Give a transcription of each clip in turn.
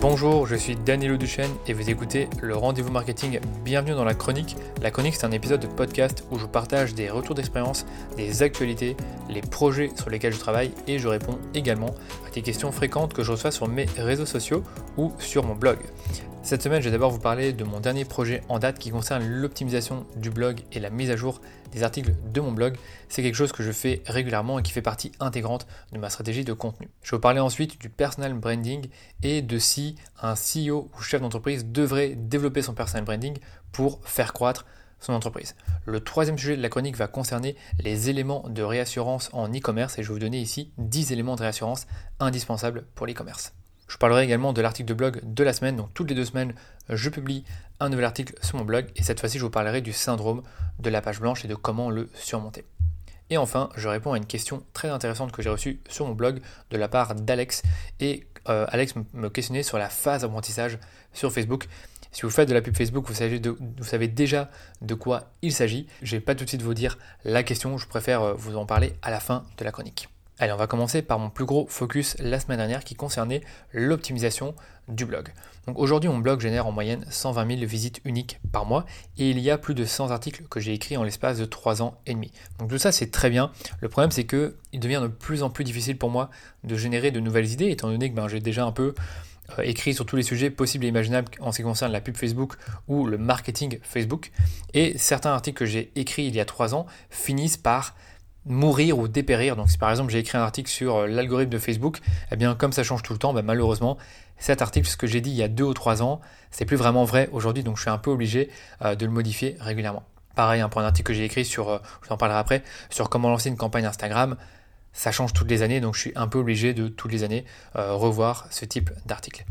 Bonjour, je suis Danilo Duchesne et vous écoutez le Rendez-vous Marketing. Bienvenue dans la chronique. La chronique, c'est un épisode de podcast où je partage des retours d'expérience, des actualités, les projets sur lesquels je travaille et je réponds également à des questions fréquentes que je reçois sur mes réseaux sociaux ou sur mon blog. Cette semaine, je vais d'abord vous parler de mon dernier projet en date qui concerne l'optimisation du blog et la mise à jour des articles de mon blog. C'est quelque chose que je fais régulièrement et qui fait partie intégrante de ma stratégie de contenu. Je vais vous parler ensuite du personal branding et de si un CEO ou chef d'entreprise devrait développer son personal branding pour faire croître son entreprise. Le troisième sujet de la chronique va concerner les éléments de réassurance en e-commerce et je vais vous donner ici 10 éléments de réassurance indispensables pour l'e-commerce. Je parlerai également de l'article de blog de la semaine. Donc toutes les deux semaines, je publie un nouvel article sur mon blog et cette fois-ci, je vous parlerai du syndrome de la page blanche et de comment le surmonter. Et enfin, je réponds à une question très intéressante que j'ai reçue sur mon blog de la part d'Alex. Et euh, Alex me questionnait sur la phase d'apprentissage sur Facebook. Si vous faites de la pub Facebook, vous savez, vous savez déjà de quoi il s'agit. Je ne vais pas tout de suite vous dire la question, je préfère euh, vous en parler à la fin de la chronique. Allez, on va commencer par mon plus gros focus la semaine dernière qui concernait l'optimisation du blog. Donc aujourd'hui, mon blog génère en moyenne 120 000 visites uniques par mois et il y a plus de 100 articles que j'ai écrits en l'espace de 3 ans et demi. Donc tout ça, c'est très bien. Le problème, c'est que il devient de plus en plus difficile pour moi de générer de nouvelles idées étant donné que ben, j'ai déjà un peu euh, écrit sur tous les sujets possibles et imaginables en ce qui concerne la pub Facebook ou le marketing Facebook. Et certains articles que j'ai écrits il y a 3 ans finissent par mourir ou dépérir. Donc si par exemple j'ai écrit un article sur euh, l'algorithme de Facebook, eh bien comme ça change tout le temps, bah, malheureusement cet article, ce que j'ai dit il y a deux ou trois ans, c'est plus vraiment vrai aujourd'hui, donc je suis un peu obligé euh, de le modifier régulièrement. Pareil, hein, pour un article que j'ai écrit sur, euh, je vous en parlerai après, sur comment lancer une campagne Instagram, ça change toutes les années, donc je suis un peu obligé de toutes les années revoir ce type d'article.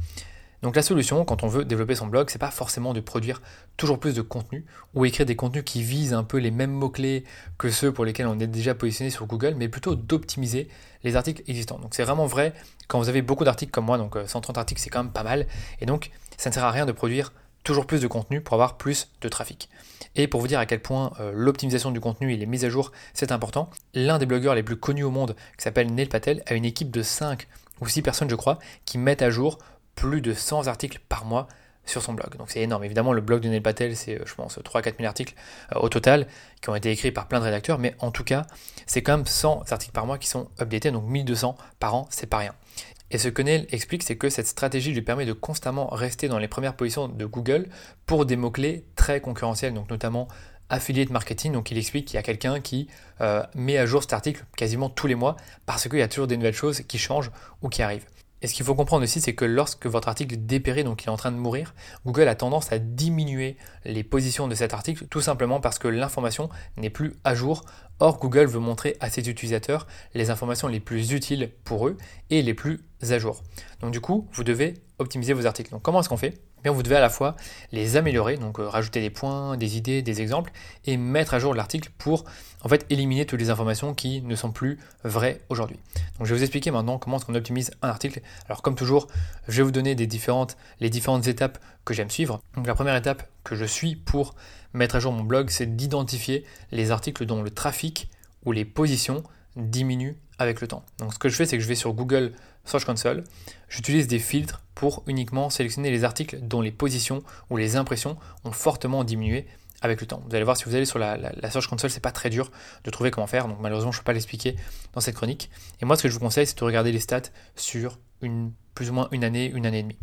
Donc la solution quand on veut développer son blog, c'est pas forcément de produire toujours plus de contenu ou écrire des contenus qui visent un peu les mêmes mots-clés que ceux pour lesquels on est déjà positionné sur Google, mais plutôt d'optimiser les articles existants. Donc c'est vraiment vrai quand vous avez beaucoup d'articles comme moi, donc 130 euh, articles c'est quand même pas mal, et donc ça ne sert à rien de produire toujours plus de contenu pour avoir plus de trafic. Et pour vous dire à quel point euh, l'optimisation du contenu et les mises à jour, c'est important, l'un des blogueurs les plus connus au monde, qui s'appelle Neil Patel, a une équipe de 5 ou 6 personnes, je crois, qui mettent à jour plus de 100 articles par mois sur son blog. Donc c'est énorme. Évidemment, le blog de Neil Patel, c'est, euh, je pense, 3-4 000 articles euh, au total qui ont été écrits par plein de rédacteurs, mais en tout cas, c'est quand même 100 articles par mois qui sont updatés, donc 1200 par an, c'est pas rien. Et ce que Neil explique, c'est que cette stratégie lui permet de constamment rester dans les premières positions de Google pour des mots-clés très concurrentiels, donc notamment affiliate marketing. Donc il explique qu'il y a quelqu'un qui euh, met à jour cet article quasiment tous les mois parce qu'il y a toujours des nouvelles choses qui changent ou qui arrivent. Et ce qu'il faut comprendre aussi, c'est que lorsque votre article dépérit, donc il est en train de mourir, Google a tendance à diminuer les positions de cet article, tout simplement parce que l'information n'est plus à jour. Or, Google veut montrer à ses utilisateurs les informations les plus utiles pour eux et les plus à jour. Donc du coup, vous devez optimiser vos articles. Donc comment est-ce qu'on fait? Bien, vous devez à la fois les améliorer, donc euh, rajouter des points, des idées, des exemples, et mettre à jour l'article pour en fait éliminer toutes les informations qui ne sont plus vraies aujourd'hui. Donc je vais vous expliquer maintenant comment est-ce qu'on optimise un article. Alors comme toujours, je vais vous donner les différentes étapes que j'aime suivre. Donc la première étape que je suis pour mettre à jour mon blog, c'est d'identifier les articles dont le trafic ou les positions diminuent avec le temps. Donc ce que je fais, c'est que je vais sur Google Search Console, j'utilise des filtres pour uniquement sélectionner les articles dont les positions ou les impressions ont fortement diminué avec le temps. Vous allez voir, si vous allez sur la, Search Console, c'est pas très dur de trouver comment faire, donc malheureusement je ne peux pas l'expliquer dans cette chronique. Et moi ce que je vous conseille, c'est de regarder les stats sur plus ou moins une année, une année et demie.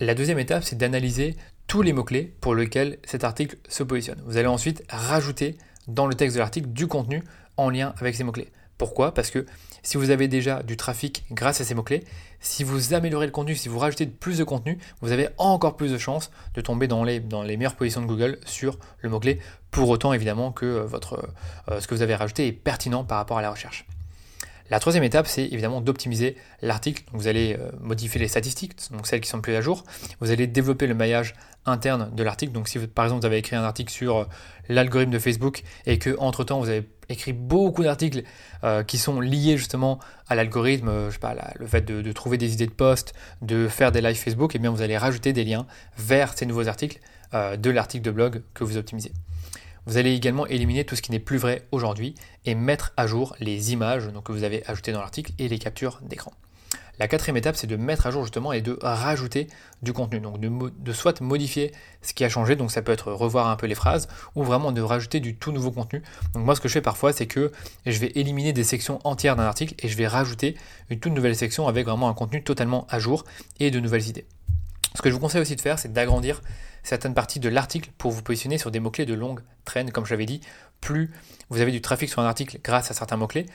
La deuxième étape, c'est d'analyser tous les mots-clés pour lesquels cet article se positionne. Vous allez ensuite rajouter dans le texte de l'article du contenu en lien avec ces mots-clés. Pourquoi? Parce que si vous avez déjà du trafic grâce à ces mots-clés, si vous améliorez le contenu, si vous rajoutez plus de contenu, vous avez encore plus de chances de tomber dans les, dans les meilleures positions de Google sur le mot-clé, pour autant évidemment que euh, votre, euh, ce que vous avez rajouté est pertinent par rapport à la recherche. La troisième étape, c'est évidemment d'optimiser l'article. Vous allez euh, modifier les statistiques, donc celles qui sont plus à jour. Vous allez développer le maillage interne de l'article. Donc si par exemple vous avez écrit un article sur euh, l'algorithme de Facebook et que entre temps vous avez écrit beaucoup d'articles euh, qui sont liés justement à l'algorithme, je sais pas, le fait de, trouver des idées de posts, de faire des lives Facebook, et eh bien vous allez rajouter des liens vers ces nouveaux articles de l'article de blog que vous optimisez. Vous allez également éliminer tout ce qui n'est plus vrai aujourd'hui et mettre à jour les images que vous avez ajoutées dans l'article et les captures d'écran. La quatrième étape, c'est de mettre à jour justement et de rajouter du contenu. Donc de, de, soit modifier ce qui a changé, donc ça peut être revoir un peu les phrases, ou vraiment de rajouter du tout nouveau contenu. Donc moi ce que je fais parfois, c'est que je vais éliminer des sections entières d'un article et je vais rajouter une toute nouvelle section avec vraiment un contenu totalement à jour et de nouvelles idées. Ce que je vous conseille aussi de faire, c'est d'agrandir certaines parties de l'article pour vous positionner sur des mots-clés de longue traîne, comme je l'avais dit. Plus vous avez du trafic sur un article grâce à certains mots-clés,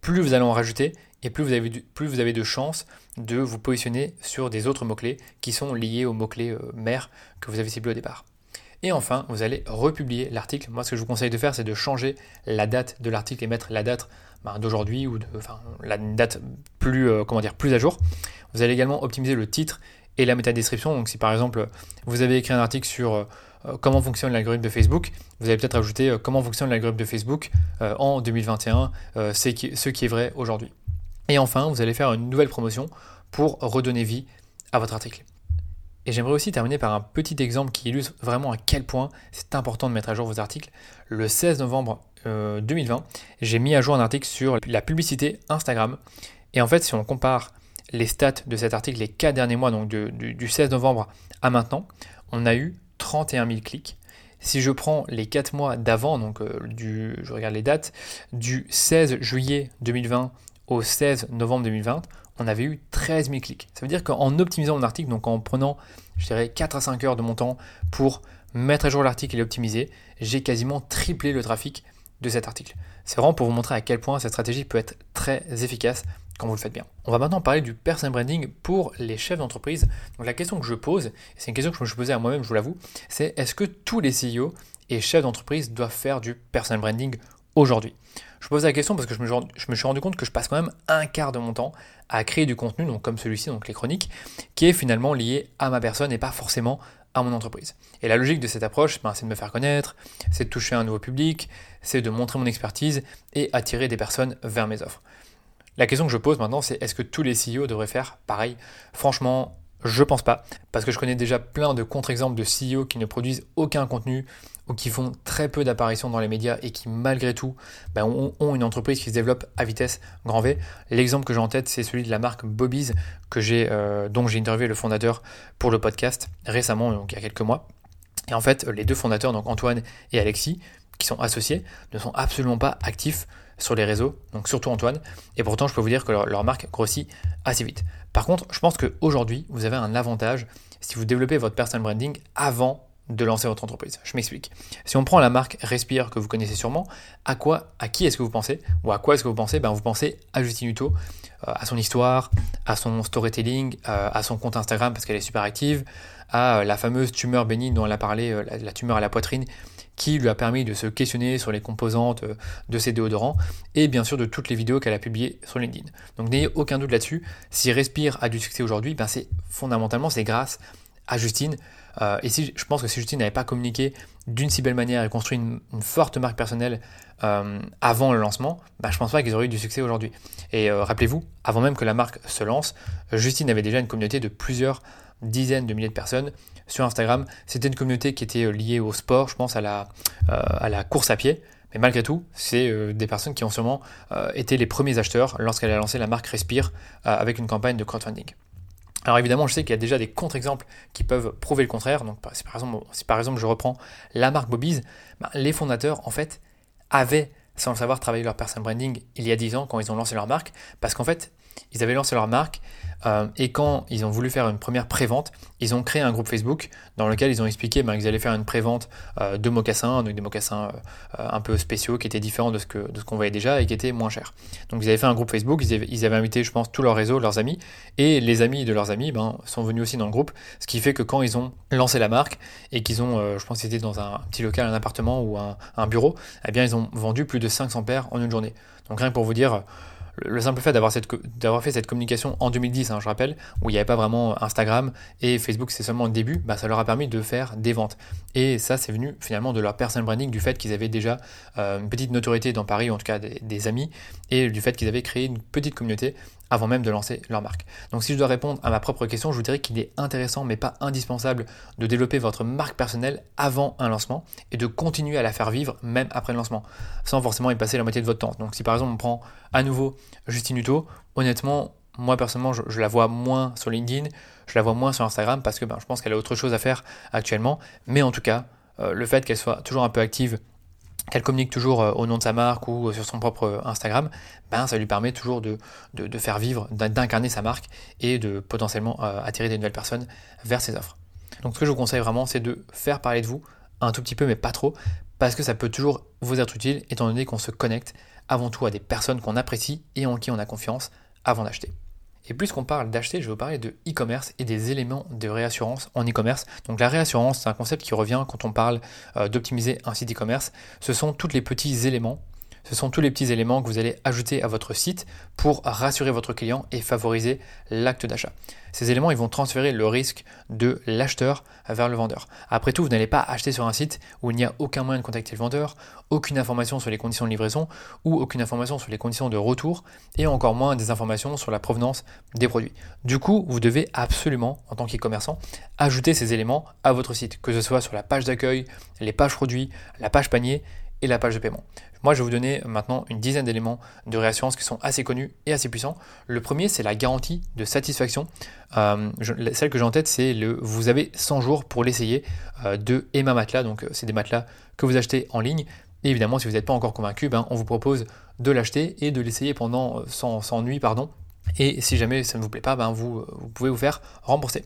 plus vous allez en rajouter et plus vous avez, plus vous avez de chances de vous positionner sur des autres mots-clés qui sont liés aux mots-clés euh, mères que vous avez ciblés au départ. Et enfin, vous allez republier l'article. Moi, ce que je vous conseille de faire, c'est de changer la date de l'article et mettre la date ben, d'aujourd'hui ou de, enfin, la date plus, euh, comment dire, plus à jour. Vous allez également optimiser le titre et la métadescription. Donc si par exemple vous avez écrit un article sur euh, comment fonctionne l'algorithme de Facebook, vous allez peut-être ajouter euh, comment fonctionne l'algorithme de Facebook euh, en 2021, c'est ce qui est vrai aujourd'hui. Et enfin, vous allez faire une nouvelle promotion pour redonner vie à votre article. Et j'aimerais aussi terminer par un petit exemple qui illustre vraiment à quel point c'est important de mettre à jour vos articles. Le 16 novembre 2020, j'ai mis à jour un article sur la publicité Instagram. Et en fait, si on compare les stats de cet article les 4 derniers mois, donc du, 16 novembre à maintenant, on a eu 31 000 clics. Si je prends les 4 mois d'avant, donc euh, du, je regarde les dates, du 16 juillet 2020 au 16 novembre 2020, on avait eu 13 000 clics. Ça veut dire qu'en optimisant mon article, donc en prenant, je dirais, 4 à 5 heures de mon temps pour mettre à jour l'article et l'optimiser, j'ai quasiment triplé le trafic de cet article. C'est vraiment pour vous montrer à quel point cette stratégie peut être très efficace quand vous le faites bien. On va maintenant parler du personal branding pour les chefs d'entreprise. Donc la question que je pose, c'est une question que je me suis posée à moi-même, je vous l'avoue, c'est est-ce que tous les CEO et chefs d'entreprise doivent faire du personal branding aujourd'hui? Je pose la question parce que je me, je me, suis rendu compte que je passe quand même un quart de mon temps à créer du contenu, donc comme celui-ci, donc les chroniques, qui est finalement lié à ma personne et pas forcément à mon entreprise. Et la logique de cette approche, ben, c'est de me faire connaître, c'est de toucher un nouveau public, c'est de montrer mon expertise et attirer des personnes vers mes offres. La question que je pose maintenant, c'est est-ce que tous les CEO devraient faire pareil? Franchement, je pense pas, parce que je connais déjà plein de contre-exemples de CEO qui ne produisent aucun contenu ou qui font très peu d'apparitions dans les médias et qui malgré tout ben, ont, une entreprise qui se développe à vitesse grand V. L'exemple que j'ai en tête, c'est celui de la marque Bobby's, euh, dont j'ai interviewé le fondateur pour le podcast récemment, donc il y a quelques mois. Et en fait, les deux fondateurs, donc Antoine et Alexis, qui sont associés, ne sont absolument pas actifs sur les réseaux, donc surtout Antoine, et pourtant je peux vous dire que leur, marque grossit assez vite. Par contre, je pense qu'aujourd'hui, vous avez un avantage si vous développez votre personal branding avant de lancer votre entreprise. Je m'explique. Si on prend la marque Respire que vous connaissez sûrement, à quoi, à qui est-ce que vous pensez Ou à quoi est-ce que vous pensez? Ben, Vous pensez à Justine Hutto, euh, à son histoire, à son storytelling, euh, à son compte Instagram parce qu'elle est super active, à euh, la fameuse tumeur bénigne dont elle a parlé, la tumeur à la poitrine qui lui a permis de se questionner sur les composantes euh, de ses déodorants, et bien sûr de toutes les vidéos qu'elle a publiées sur LinkedIn. Donc n'ayez aucun doute là-dessus, si Respire a du succès aujourd'hui, ben c'est fondamentalement c'est grâce à Justine. Euh, et si je pense que si Justine n'avait pas communiqué d'une si belle manière et construit une, forte marque personnelle euh, avant le lancement, ben je pense pas qu'ils auraient eu du succès aujourd'hui. Et rappelez-vous, avant même que la marque se lance, Justine avait déjà une communauté de plusieurs dizaines de milliers de personnes sur Instagram. C'était une communauté qui était euh, liée au sport, je pense à la, euh, à la course à pied. Mais malgré tout, c'est euh, des personnes qui ont sûrement été les premiers acheteurs lorsqu'elle a lancé la marque Respire avec une campagne de crowdfunding. Alors évidemment, je sais qu'il y a déjà des contre-exemples qui peuvent prouver le contraire. Donc si par exemple, si par exemple je reprends la marque Bobby's, ben, les fondateurs en fait avaient sans le savoir travaillé leur personal branding il y a 10 ans quand ils ont lancé leur marque parce qu'en fait ils avaient lancé leur marque euh, et quand ils ont voulu faire une première prévente, ils ont créé un groupe Facebook dans lequel ils ont expliqué ben, qu'ils allaient faire une prévente euh, de mocassins, donc des mocassins euh, un peu spéciaux qui étaient différents de ce qu'on voyait déjà et qui étaient moins chers. Donc ils avaient fait un groupe Facebook, ils avaient, invité je pense tout leur réseau, leurs amis, et les amis de leurs amis ben, sont venus aussi dans le groupe, ce qui fait que quand ils ont lancé la marque et qu'ils ont, je pense c'était dans un petit local, un appartement ou un, un bureau, eh bien ils ont vendu plus de 500 paires en une journée. Donc rien que pour vous dire le simple fait d'avoir, fait cette communication en 2010, hein, je rappelle, où il n'y avait pas vraiment Instagram et Facebook, c'est seulement le début, bah, ça leur a permis de faire des ventes. Et ça, c'est venu finalement de leur personal branding, du fait qu'ils avaient déjà euh, une petite notoriété dans Paris, en tout cas des amis, et du fait qu'ils avaient créé une petite communauté avant même de lancer leur marque. Donc si je dois répondre à ma propre question, je vous dirais qu'il est intéressant mais pas indispensable de développer votre marque personnelle avant un lancement et de continuer à la faire vivre même après le lancement, sans forcément y passer la moitié de votre temps. Donc si par exemple on prend à nouveau Justine Hutto, honnêtement, moi personnellement, je, la vois moins sur LinkedIn, je la vois moins sur Instagram parce que ben, je pense qu'elle a autre chose à faire actuellement. Mais en tout cas, euh, le fait qu'elle soit toujours un peu active, qu'elle communique toujours euh, au nom de sa marque ou sur son propre Instagram, ben, ça lui permet toujours de, de, faire vivre, d'incarner sa marque et de potentiellement attirer des nouvelles personnes vers ses offres. Donc ce que je vous conseille vraiment, c'est de faire parler de vous un tout petit peu, mais pas trop, parce que ça peut toujours vous être utile, étant donné qu'on se connecte avant tout à des personnes qu'on apprécie et en qui on a confiance avant d'acheter. Et puisqu'on parle d'acheter, je vais vous parler de e-commerce et des éléments de réassurance en e-commerce. Donc la réassurance, c'est un concept qui revient quand on parle euh, d'optimiser un site e-commerce. Ce sont tous les petits éléments ce sont tous les petits éléments que vous allez ajouter à votre site pour rassurer votre client et favoriser l'acte d'achat. Ces éléments, ils vont transférer le risque de l'acheteur vers le vendeur. Après tout, vous n'allez pas acheter sur un site où il n'y a aucun moyen de contacter le vendeur, aucune information sur les conditions de livraison ou aucune information sur les conditions de retour et encore moins des informations sur la provenance des produits. Du coup, vous devez absolument, en tant qu'e-commerçant, ajouter ces éléments à votre site, que ce soit sur la page d'accueil, les pages produits, la page panier et la page de paiement. Moi, je vais vous donner maintenant une dizaine d'éléments de réassurance qui sont assez connus et assez puissants. Le premier, c'est la garantie de satisfaction. Euh, celle que j'ai en tête, c'est le vous avez 100 jours pour l'essayer euh, de Emma Matelas. Donc, euh, c'est des matelas que vous achetez en ligne. Et évidemment, si vous n'êtes pas encore convaincu, ben, on vous propose de l'acheter et de l'essayer pendant 100, nuits. Pardon. Et si jamais ça ne vous plaît pas, ben, vous, vous pouvez vous faire rembourser.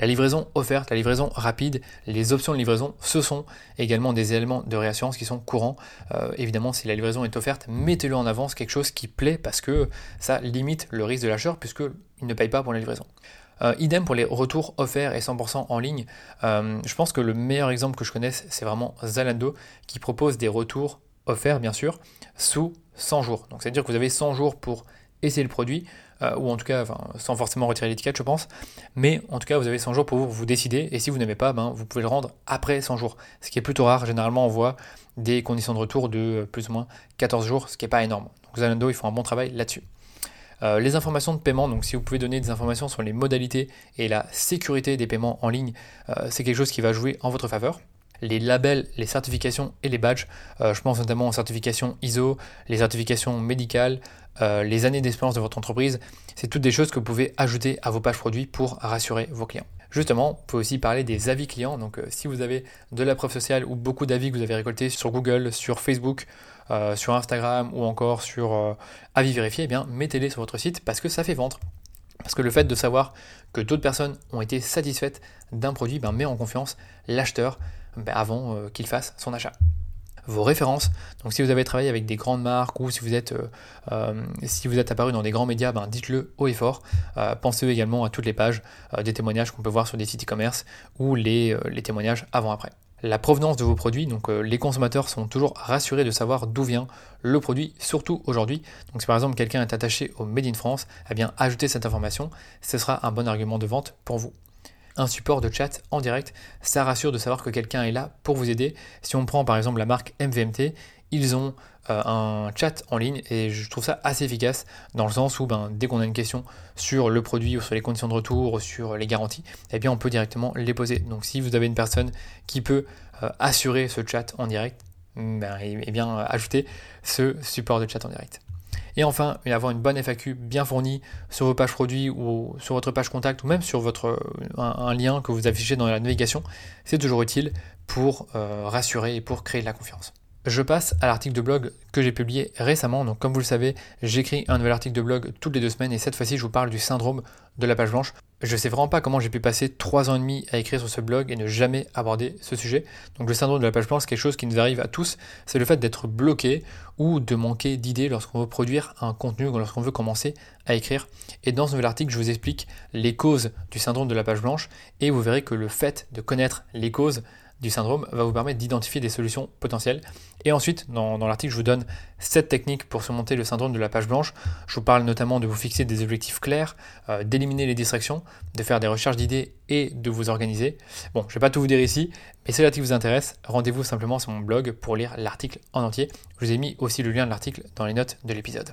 La livraison offerte, la livraison rapide, les options de livraison, ce sont également des éléments de réassurance qui sont courants. Euh, évidemment, si la livraison est offerte, mettez-le en avance, quelque chose qui plaît parce que ça limite le risque de l'acheteur puisqu'il ne paye pas pour la livraison. Euh, idem pour les retours offerts et 100% en ligne. Euh, je pense que le meilleur exemple que je connaisse, c'est vraiment Zalando qui propose des retours offerts, bien sûr, sous 100 jours. Donc, c'est-à-dire que vous avez 100 jours pour essayer le produit. Euh, ou en tout cas sans forcément retirer l'étiquette, je pense. Mais en tout cas, vous avez 100 jours pour vous, décider, et si vous n'aimez pas, ben, vous pouvez le rendre après 100 jours, ce qui est plutôt rare. Généralement, on voit des conditions de retour de plus ou moins 14 jours, ce qui n'est pas énorme. Donc Zalando, ils font un bon travail là-dessus. Euh, les informations de paiement, donc si vous pouvez donner des informations sur les modalités et la sécurité des paiements en ligne, euh, c'est quelque chose qui va jouer en votre faveur les labels, les certifications et les badges. je pense notamment aux certifications ISO, les certifications médicales, euh, les années d'expérience de votre entreprise, c'est toutes des choses que vous pouvez ajouter à vos pages produits pour rassurer vos clients. Justement, vous pouvez aussi parler des avis clients. Donc, euh, si vous avez de la preuve sociale ou beaucoup d'avis que vous avez récoltés sur Google, sur Facebook, euh, sur Instagram ou encore sur avis vérifiés, eh bien, mettez-les sur votre site parce que ça fait vendre. Parce que le fait de savoir que d'autres personnes ont été satisfaites d'un produit ben, met en confiance l'acheteur ben, avant qu'il fasse son achat vos références. Donc si vous avez travaillé avec des grandes marques ou si vous êtes, euh, euh, si vous êtes apparu dans des grands médias, ben, dites-le haut et fort. Euh, pensez également à toutes les pages des témoignages qu'on peut voir sur des sites e-commerce ou les, les témoignages avant-après. La provenance de vos produits, donc les consommateurs sont toujours rassurés de savoir d'où vient le produit, surtout aujourd'hui. Donc si par exemple quelqu'un est attaché au Made in France, eh bien ajoutez cette information, ce sera un bon argument de vente pour vous un support de chat en direct. Ça rassure de savoir que quelqu'un est là pour vous aider. Si on prend par exemple la marque MVMT, ils ont euh, un chat en ligne et je trouve ça assez efficace dans le sens où ben, dès qu'on a une question sur le produit ou sur les conditions de retour ou sur les garanties, eh bien on peut directement les poser. Donc si vous avez une personne qui peut euh, assurer ce chat en direct, ben, eh bien ajoutez ce support de chat en direct. Et enfin, avoir une bonne FAQ bien fournie sur vos pages produits ou sur votre page contact ou même sur votre, un, lien que vous affichez dans la navigation, c'est toujours utile pour euh, rassurer et pour créer de la confiance. Je passe à l'article de blog que j'ai publié récemment. Donc, comme vous le savez, j'écris un nouvel article de blog toutes les deux semaines et cette fois-ci, je vous parle du syndrome de la page blanche. Je sais vraiment pas comment j'ai pu passer trois ans et demi à écrire sur ce blog et ne jamais aborder ce sujet. Donc, le syndrome de la page blanche, c'est quelque chose qui nous arrive à tous. C'est le fait d'être bloqué ou de manquer d'idées lorsqu'on veut produire un contenu ou lorsqu'on veut commencer à écrire. Et dans ce nouvel article, je vous explique les causes du syndrome de la page blanche et vous verrez que le fait de connaître les causes syndrome va vous permettre d'identifier des solutions potentielles. Et ensuite, dans, l'article, je vous donne 7 techniques pour surmonter le syndrome de la page blanche. Je vous parle notamment de vous fixer des objectifs clairs, euh, d'éliminer les distractions, de faire des recherches d'idées et de vous organiser. Bon, je ne vais pas tout vous dire ici, mais si l'article vous intéresse, rendez-vous simplement sur mon blog pour lire l'article en entier. Je vous ai mis aussi le lien de l'article dans les notes de l'épisode.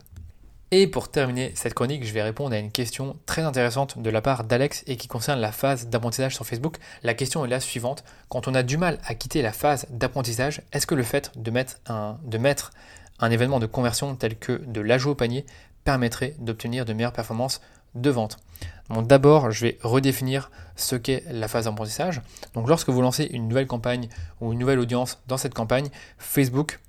Et pour terminer cette chronique, je vais répondre à une question très intéressante de la part d'Alex et qui concerne la phase d'apprentissage sur Facebook. La question est la suivante. Quand on a du mal à quitter la phase d'apprentissage, est-ce que le fait de mettre, un, événement de conversion tel que de l'ajout au panier permettrait d'obtenir de meilleures performances de vente? D'abord, je vais redéfinir ce qu'est la phase d'apprentissage. Donc lorsque vous lancez une nouvelle campagne ou une nouvelle audience dans cette campagne, Facebook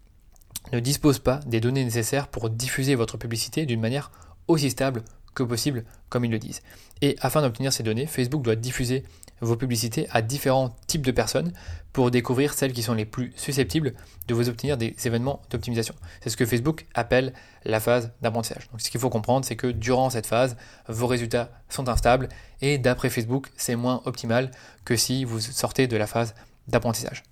ne dispose pas des données nécessaires pour diffuser votre publicité d'une manière aussi stable que possible, comme ils le disent. Et afin d'obtenir ces données, Facebook doit diffuser vos publicités à différents types de personnes pour découvrir celles qui sont les plus susceptibles de vous obtenir des événements d'optimisation. C'est ce que Facebook appelle la phase d'apprentissage. Donc ce qu'il faut comprendre, c'est que durant cette phase, vos résultats sont instables et d'après Facebook, c'est moins optimal que si vous sortez de la phase d'apprentissage.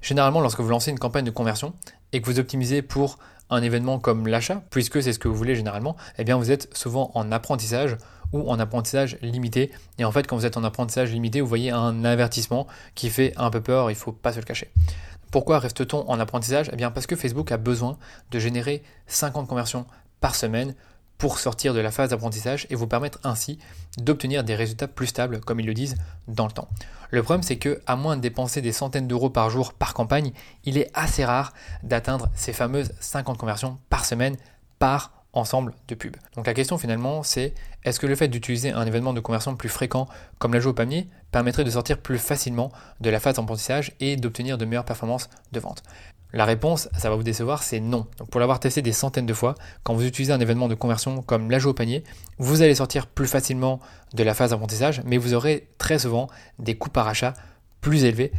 Généralement, lorsque vous lancez une campagne de conversion et que vous optimisez pour un événement comme l'achat, puisque c'est ce que vous voulez généralement, eh bien vous êtes souvent en apprentissage ou en apprentissage limité. Et en fait, quand vous êtes en apprentissage limité, vous voyez un avertissement qui fait un peu peur, il ne faut pas se le cacher. Pourquoi reste-t-on en apprentissage? Eh bien parce que Facebook a besoin de générer 50 conversions par semaine pour sortir de la phase d'apprentissage et vous permettre ainsi d'obtenir des résultats plus stables, comme ils le disent, dans le temps. Le problème, c'est que, à moins de dépenser des centaines d'euros par jour par campagne, il est assez rare d'atteindre ces fameuses 50 conversions par semaine par ensemble de pubs. Donc la question finalement c'est est-ce que le fait d'utiliser un événement de conversion plus fréquent comme l'ajout au panier permettrait de sortir plus facilement de la phase d'apprentissage et d'obtenir de meilleures performances de vente? La réponse, ça va vous décevoir, c'est non. Donc pour l'avoir testé des centaines de fois, quand vous utilisez un événement de conversion comme l'ajout au panier, vous allez sortir plus facilement de la phase d'apprentissage, mais vous aurez très souvent des coûts par achat plus élevés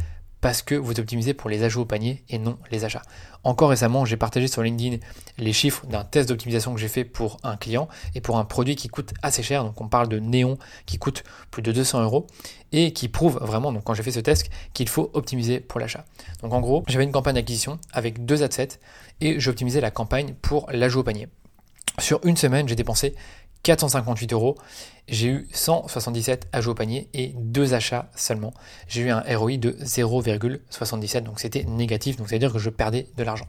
parce que vous optimisez pour les ajouts au panier et non les achats. Encore récemment, j'ai partagé sur LinkedIn les chiffres d'un test d'optimisation que j'ai fait pour un client et pour un produit qui coûte assez cher. Donc on parle de néon qui coûte plus de 200 euros et qui prouve vraiment, donc quand j'ai fait ce test, qu'il faut optimiser pour l'achat. Donc en gros, j'avais une campagne d'acquisition avec deux adsets et j'optimisais la campagne pour l'ajout au panier. Sur une semaine, j'ai dépensé 458 euros. J'ai eu 177 ajouts au panier et deux achats seulement. J'ai eu un ROI de 0,77, donc c'était négatif, donc c'est-à-dire que je perdais de l'argent.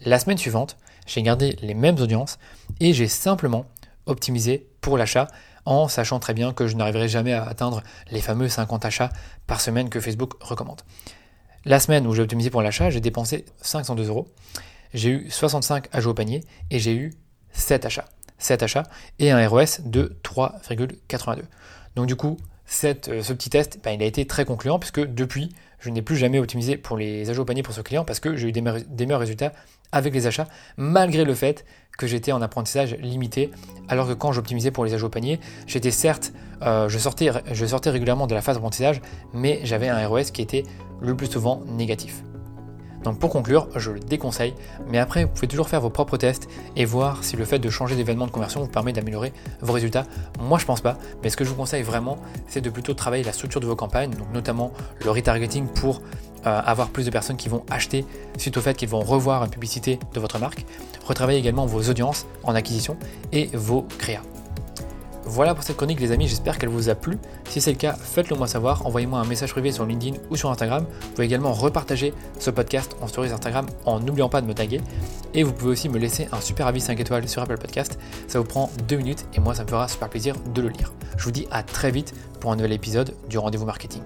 La semaine suivante, j'ai gardé les mêmes audiences et j'ai simplement optimisé pour l'achat en sachant très bien que je n'arriverai jamais à atteindre les fameux 50 achats par semaine que Facebook recommande. La semaine où j'ai optimisé pour l'achat, j'ai dépensé 502 euros. J'ai eu 65 ajouts au panier et j'ai eu 7 achats. 7 achats et un ROS de 3,82. Donc du coup, euh, ce petit test, ben, il a été très concluant puisque depuis, je n'ai plus jamais optimisé pour les ajouts au panier pour ce client parce que j'ai eu des, meilleurs résultats avec les achats, malgré le fait que j'étais en apprentissage limité, alors que quand j'optimisais pour les ajouts au panier, j'étais certes, euh, je, sortais, je sortais régulièrement de la phase d'apprentissage, mais j'avais un ROS qui était le plus souvent négatif. Donc pour conclure, je le déconseille, mais après vous pouvez toujours faire vos propres tests et voir si le fait de changer d'événement de conversion vous permet d'améliorer vos résultats. Moi je pense pas, mais ce que je vous conseille vraiment, c'est de plutôt travailler la structure de vos campagnes, donc notamment le retargeting pour euh, avoir plus de personnes qui vont acheter suite au fait qu'ils vont revoir une publicité de votre marque. Retravailler également vos audiences en acquisition et vos créas. Voilà pour cette chronique les amis, j'espère qu'elle vous a plu. Si c'est le cas, faites-le moi savoir, envoyez-moi un message privé sur LinkedIn ou sur Instagram. Vous pouvez également repartager ce podcast en stories Instagram en n'oubliant pas de me taguer. Et vous pouvez aussi me laisser un super avis 5 étoiles sur Apple Podcast. Ça vous prend 2 minutes et moi ça me fera super plaisir de le lire. Je vous dis à très vite pour un nouvel épisode du rendez-vous marketing.